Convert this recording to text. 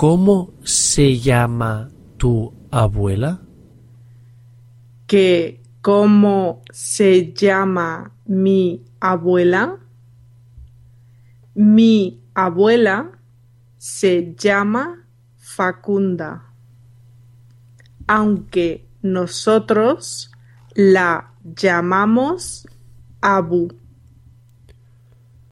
¿Cómo se llama tu abuela? ¿Que cómo se llama mi abuela? Mi abuela se llama Facunda, aunque nosotros la llamamos Abu.